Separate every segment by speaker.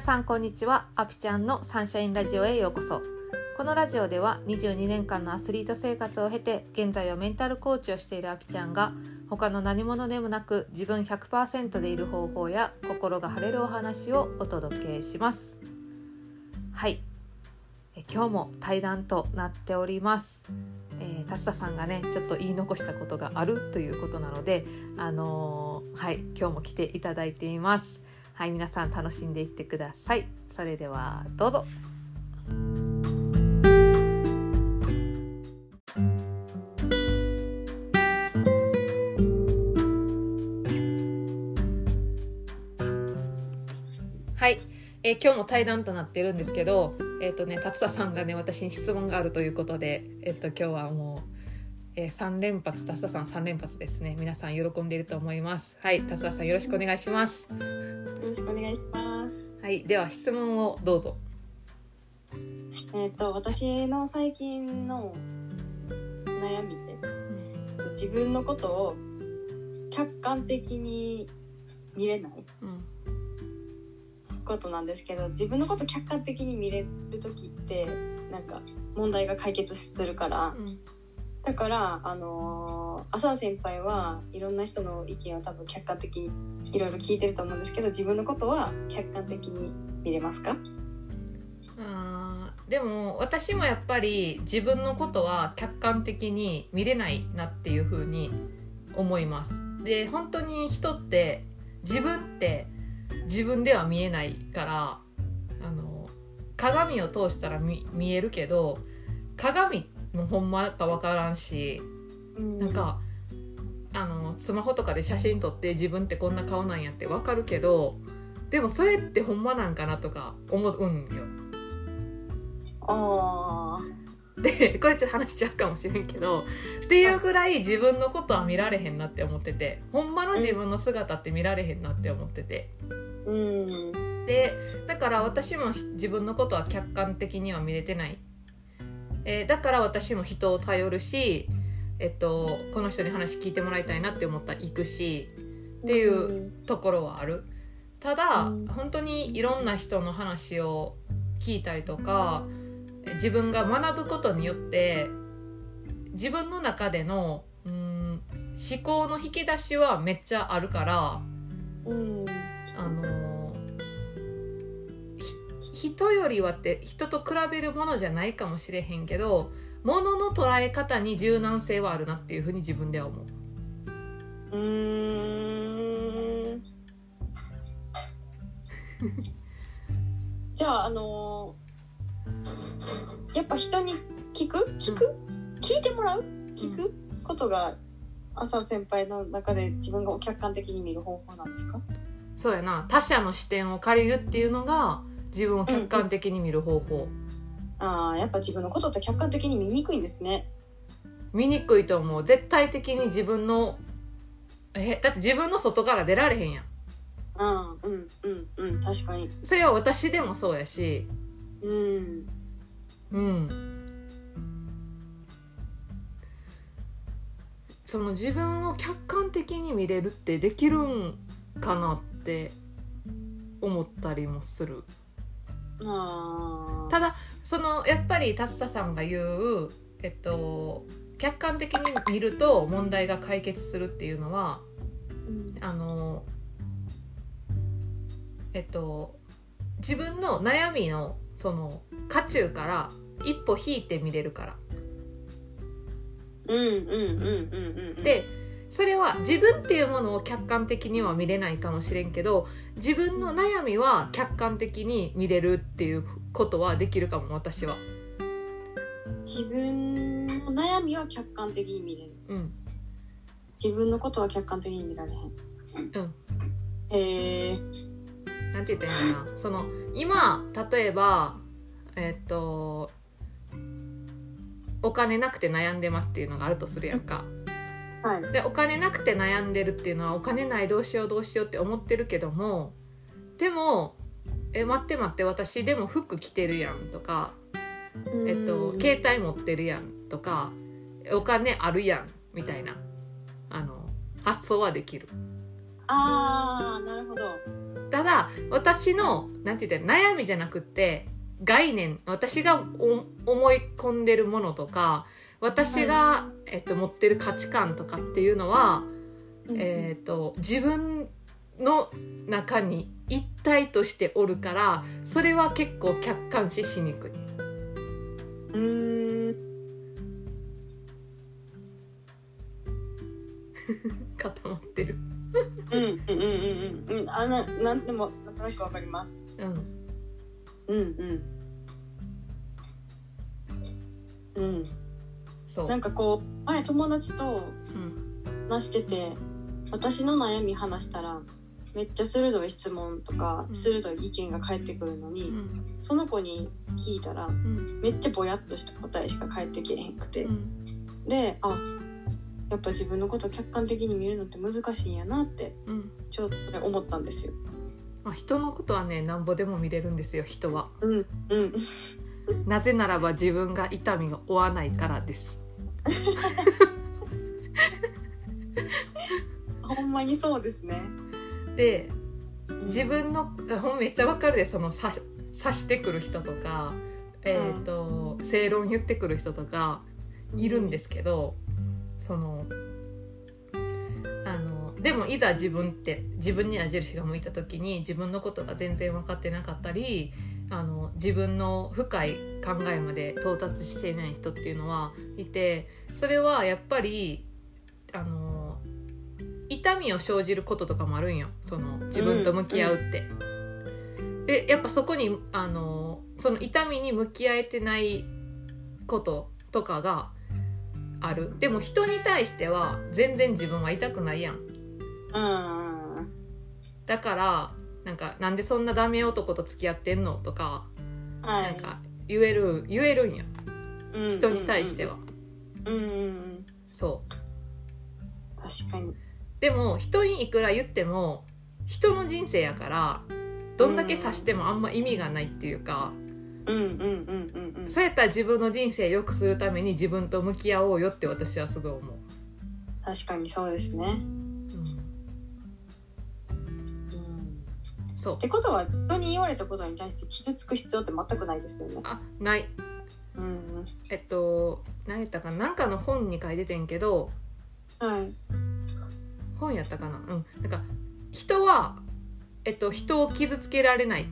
Speaker 1: 皆さんこんにちは。アピちゃんのサンシャインラジオへようこそ。このラジオでは22年間のアスリート生活を経て現在はメンタルコーチをしているアピちゃんが他の何者でもなく自分100%でいる方法や心が晴れるお話をお届けします。はい。今日も対談となっております。えー、達田さんがねちょっと言い残したことがあるということなのであのーはい今日も来ていただいています。はい皆さん楽しんでいってください。それではどうぞ。はい、えー今日も対談となってるんですけどえっ、とね達田さんがね私に質問があるということでえっ、と今日はもうえー、3連発達田さん3連発ですね。皆さん喜んでいると思います。はい達田さんよろしくお願いします。
Speaker 2: よろしくお願いします。
Speaker 1: はいでは質問をどうぞ。
Speaker 2: えっ、と私の最近の悩みで自分のことを客観的に見れない。
Speaker 1: うん。
Speaker 2: ことなんですけど自分のこと客観的に見れる時ってなんか問題が解決するから
Speaker 1: うん
Speaker 2: だからあのー、浅田先輩はいろんな人の意見を多分客観的にいろいろ聞いてると思うんですけど自分のことは客観的に見れますか？
Speaker 1: あでも私もやっぱり自分のことは客観的に見れないなっていう風に思います。で本当に人って自分って自分では見えないからあの鏡を通したら見見えるけど鏡もほんまか分からんしなんかあのスマホとかで写真撮って自分ってこんな顔なんやってわかるけどでもそれってほんまなんかなとか思うんよ。
Speaker 2: あ
Speaker 1: でこれちょっと話しちゃうかもしれんけどっていうぐらい自分のことは見られへんなって思っててほんまの自分の姿って見られへんなって思ってて。
Speaker 2: ーうん。
Speaker 1: でだから私も自分のことは客観的には見れてない、えーだから私も人を頼るし、えっと、この人に話聞いてもらいたいなって思ったら行くしっていうところはある。ただ、
Speaker 2: うん
Speaker 1: 本当にいろんな人の話を聞いたりとか自分が学ぶことによって自分の中でのうん思考の引き出しはめっちゃあるから
Speaker 2: うん。
Speaker 1: あのひ人よりはって人と比べるものじゃないかもしれへんけどものの捉え方に柔軟性はあるなっていうふうに自分では思う。
Speaker 2: うーん。じゃああのーやっぱ人に聞く？聞く、聞いてもらう？聞く、ことが浅田先輩の中で自分が客観的に見る方法なんですか？
Speaker 1: そうやな。他者の視点を借りるっていうのが自分を客観的に見る方法、
Speaker 2: ああやっぱ自分のことって客観的に見にくいんですね。
Speaker 1: 見にくいと思う。絶対的に自分のえだって自分の外から出られへんやん。
Speaker 2: うんうんうんうん確かに。
Speaker 1: それは私でもそうやし。
Speaker 2: うん。
Speaker 1: うん。その自分を客観的に見れるってできるんかなって思ったりもする。
Speaker 2: ああ
Speaker 1: ただそのやっぱり達田さんが言うえっと客観的に見ると問題が解決するっていうのは
Speaker 2: うん。
Speaker 1: あのえっと自分の悩みのその渦中から一歩引いて見れるから。
Speaker 2: うんうんうんうんうん。
Speaker 1: でそれは自分っていうものを客観的には見れないかもしれんけど自分の悩みは客観的に見れるっていうことはできるかも私は。
Speaker 2: 自分の悩みは客観的に見れる。
Speaker 1: うん。
Speaker 2: 自分のことは客観的に見られへん。
Speaker 1: うん。
Speaker 2: へえ。
Speaker 1: なんて言ったらいいのかな。その今例えばえっとお金なくて悩んでますっていうのがあるとするやんか。
Speaker 2: はい。
Speaker 1: でお金なくて悩んでるっていうのはお金ないどうしようどうしようって思ってるけどもでも「え待って待って私でも服着てるやん」とか「えっと、携帯持ってるやん」とか「お金あるやん」みたいなあの発想はできる。
Speaker 2: ああなるほど。
Speaker 1: だただ私のなんて言ったら悩みじゃなくって概念私がお思い込んでるものとか私が、えっと、持ってる価値観とかっていうのは、えっと自分の中に一体としておるからそれは結構客観視しにくい。
Speaker 2: うーん
Speaker 1: 固まってる。
Speaker 2: うんうんうんうんうんあななんでもなんとなくわかります
Speaker 1: うん。
Speaker 2: うんうんうん
Speaker 1: そう。
Speaker 2: なんかこう前友達と
Speaker 1: うん。
Speaker 2: 話してて私の悩み話したらめっちゃ鋭い質問とか
Speaker 1: うん
Speaker 2: 鋭い意見が返ってくるのに、
Speaker 1: うん。
Speaker 2: その子に聞いたら
Speaker 1: うん。
Speaker 2: めっちゃぼやっとした答えしか返ってけえへんくて、
Speaker 1: うん。
Speaker 2: であやっぱ自分のことを客観的に見るのって難しいんやなって
Speaker 1: うん。
Speaker 2: ちょっと思ったんですよ。
Speaker 1: まあ、人のことはねなんぼでも見れるんですよ人は
Speaker 2: うんうん
Speaker 1: なぜならば自分が痛みが負わないからです
Speaker 2: ほんまにそうですね。
Speaker 1: で自分のほんめっちゃわかるでそのさ刺してくる人とかえっ、と、正論言ってくる人とかいるんですけどそのあのでもいざ自分って自分に矢印が向いた時に自分のことが全然分かってなかったりあの自分の深い考えまで到達していない人っていうのはいてそれはやっぱりあの痛みを生じることとかもあるんよ。その自分と向き合うって。でやっぱそこにあのその痛みに向き合えてないこととかがある。でも人に対しては全然自分は痛くないやん
Speaker 2: うんうん。
Speaker 1: だからなんかなんでそんなダメ男と付き合ってんのとか、
Speaker 2: はい。
Speaker 1: なんか言える言えるんや。
Speaker 2: うん
Speaker 1: 人に対しては、
Speaker 2: うんうんうん。
Speaker 1: そう。
Speaker 2: 確かに。
Speaker 1: でも人にいくら言っても人の人生やからどんだけ察してもあんま意味がないっていうか、
Speaker 2: うんうんうんうんうん。
Speaker 1: そうやったら自分の人生良くするために自分と向き合おうよって私はすごい思う、
Speaker 2: 確かにそうですね。
Speaker 1: そう。
Speaker 2: ってことは人に言われたことに対して傷つく必要って全くないですよね。
Speaker 1: あない。
Speaker 2: うん
Speaker 1: えっと何やったかな？なんかの本に書いててんけど。
Speaker 2: はい。
Speaker 1: 本やったかな？うん。なんか人はえっと人を傷つけられない。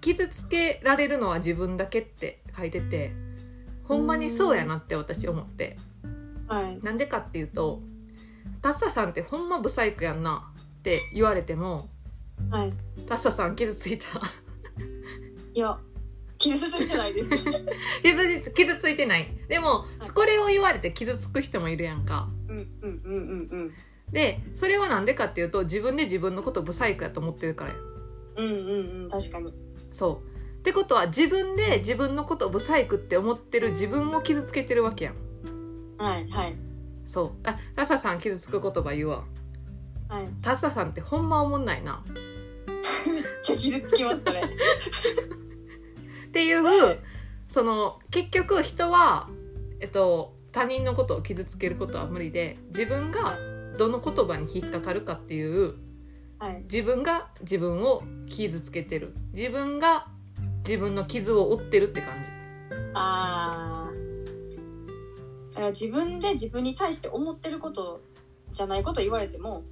Speaker 1: 傷つけられるのは自分だけって書いててほんまにそうやなって私思って。
Speaker 2: はい。
Speaker 1: なんでかっていうと「タッサさんってほんまブサイクやんな」って言われても
Speaker 2: はい「
Speaker 1: タッサさん傷ついた。
Speaker 2: いや傷ついてないです。
Speaker 1: 傷つ傷ついてない」でも
Speaker 2: はい。
Speaker 1: これを言われて傷つく人もいるやんか。
Speaker 2: うんうんうんうんうん。
Speaker 1: でそれはなんでかっていうと自分で自分のことをブサイクやと思ってるからや。
Speaker 2: うんうんうん。確かに。
Speaker 1: そう。ってことは自分で自分のことをブサイクって思ってる自分を傷つけてるわけやん。
Speaker 2: はいはい。
Speaker 1: そう。あタッサさん傷つく言葉言うわ。
Speaker 2: はい。
Speaker 1: タッサさんってほんまおもんないな
Speaker 2: ちゃ傷つきますそれ。
Speaker 1: っていうその結局人は、えっと、他人のことを傷つけることは無理で自分がどの言葉に引っかかるかっていう
Speaker 2: はい。
Speaker 1: 自分が自分を傷つけてる。自分が自分の傷を負ってるって感じ。
Speaker 2: あ自分で自分に対して思ってることじゃないこと言われても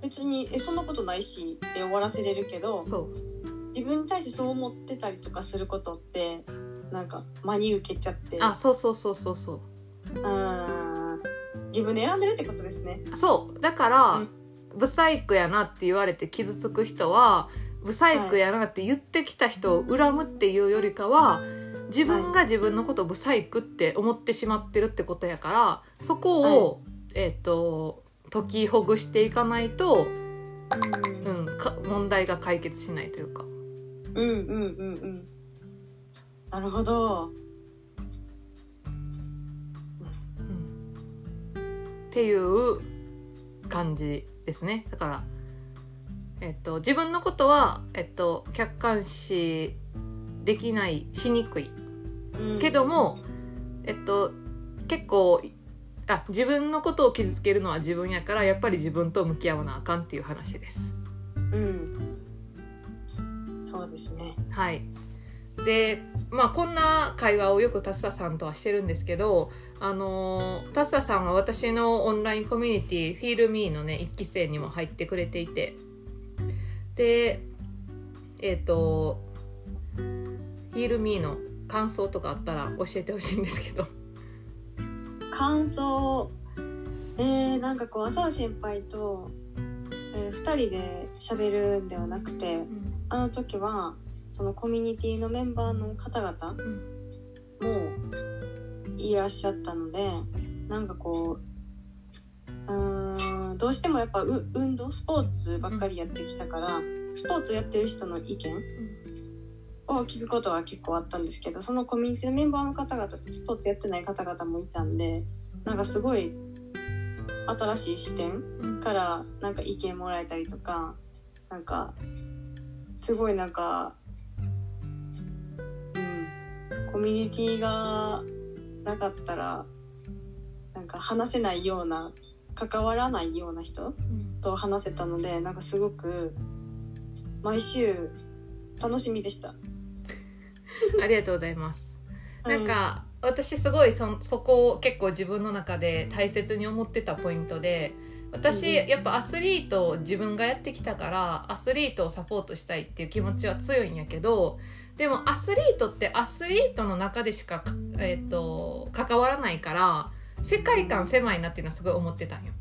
Speaker 2: 別にえそんなことないしって終わらせれるけど自分に対してそう思ってたりとかすることってなんか真に受けちゃって。
Speaker 1: あそうそうそうそうそう。
Speaker 2: うん自分で選んでるってことですね。
Speaker 1: そう。だから、
Speaker 2: うん。
Speaker 1: ブサイクやなって言われて傷つく人はブサイクやなって言ってきた人を恨むっていうよりかは自分が自分のことをブサイクって思ってしまってるってことやからそこを、えっ、と解きほぐしていかないと、
Speaker 2: うん。
Speaker 1: うん、か問題が解決しないというか。
Speaker 2: うんうんうんうん。なるほど。
Speaker 1: うん。っていう感じですね。だから、えっと、自分のことは、えっと、客観視できないしにくい。
Speaker 2: うん。
Speaker 1: けども、えっと、結構あ自分のことを傷つけるのは自分やからやっぱり自分と向き合わなあかんっていう話です。
Speaker 2: うん。そうですね。
Speaker 1: はい。でまあこんな会話をよく達田さんとはしてるんですけどあの達田さんは私のオンラインコミュニティフィールミーのね1期生にも入ってくれていて。でえっ、とフィールミーの感想とかあったら教えてほしいんですけど
Speaker 2: 感想えー、なんかこう浅田先輩と、えー、2人で喋るんではなくて
Speaker 1: うん。
Speaker 2: あの時はそのコミュニティのメンバーの方々
Speaker 1: うん。
Speaker 2: もいらっしゃったのでなんかこううーんどうしてもやっぱう運動スポーツばっかりやってきたから、スポーツやってる人の意見を聞くことは結構あったんですけどそのコミュニティのメンバーの方々ってスポーツやってない方々もいたんでなんかすごい新しい視点
Speaker 1: うん
Speaker 2: からなんか意見もらえたりとかなんかすごいなんかうんコミュニティがなかったらなんか話せないような関わらないような人
Speaker 1: うん
Speaker 2: と話せたのでなんかすごく毎週楽しみでした。
Speaker 1: ありがとうございます。なん。
Speaker 2: はい
Speaker 1: か私すごいそそこを結構自分の中で大切に思ってたポイントで私
Speaker 2: うん
Speaker 1: やっぱアスリートを自分がやってきたからアスリートをサポートしたいっていう気持ちは強いんやけどでもアスリートってアスリートの中でしかか、えー、と関わらないから世界観狭いなっていうのはすごい思ってたんよ。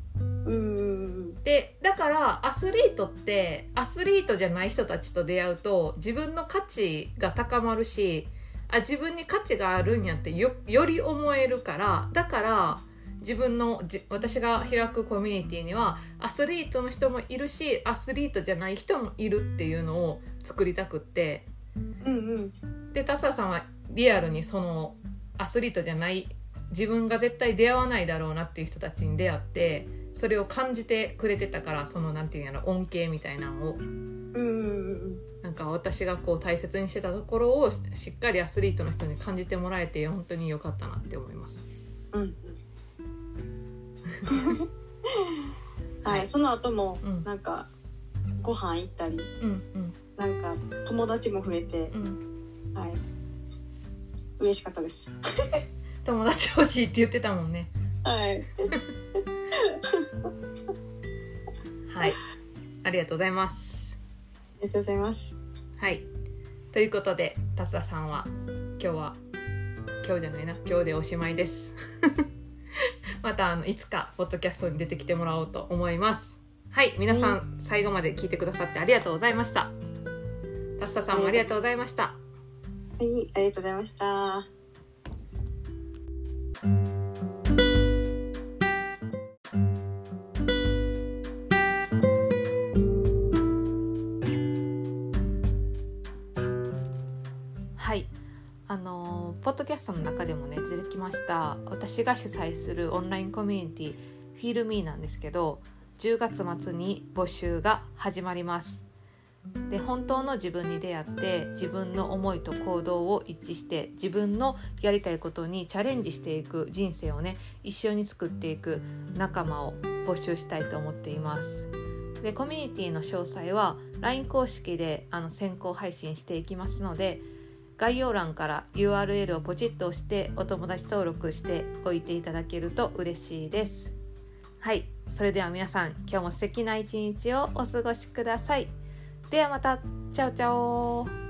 Speaker 1: でだからアスリートってアスリートじゃない人たちと出会うと自分の価値が高まるしあ自分に価値があるんやってよより思えるからだから自分のじ私が開くコミュニティにはアスリートの人もいるしアスリートじゃない人もいるっていうのを作りたくって。
Speaker 2: うんうん。
Speaker 1: でタサさんはリアルにそのアスリートじゃない自分が絶対出会わないだろうなっていう人たちに出会ってそれを感じてくれてたからそのなんていうんやろ恩恵みたいなのを。なんか私がこう大切にしてたところをしっかりアスリートの人に感じてもらえて本当に良かったなって思います。
Speaker 2: うんうん。は
Speaker 1: はい
Speaker 2: い、その後も
Speaker 1: うん。
Speaker 2: なんかご飯行ったり
Speaker 1: うんうん。
Speaker 2: なんか友達も増えて
Speaker 1: う、ん、
Speaker 2: はい、嬉しかったです。
Speaker 1: 友達欲しいって言ってたもんね。
Speaker 2: はい、
Speaker 1: はい、ありがとうございます。
Speaker 2: ありがとうございます。
Speaker 1: はい。ということで、達田さんは今日は今日じゃないな、今日でおしまいです。またあのいつかポッドキャストに出てきてもらおうと思います。はい、皆さん、最後まで聞いてくださってありがとうございました。達田さんもありがとうございました。
Speaker 2: はい、ありがとうございました。
Speaker 1: ドキャストの中でもね出てきました私が主催するオンラインコミュニティフィールミーなんですけど10月末に募集が始まります。で本当の自分に出会って自分の思いと行動を一致して自分のやりたいことにチャレンジしていく人生をね一緒に作っていく仲間を募集したいと思っています。でコミュニティの詳細は LINE 公式であの先行配信していきますので概要欄から URL をポチッと押してお友達登録しておいていただけると嬉しいです。はい。それでは皆さん今日も素敵な一日をお過ごしください。ではまた。チャオチャオ。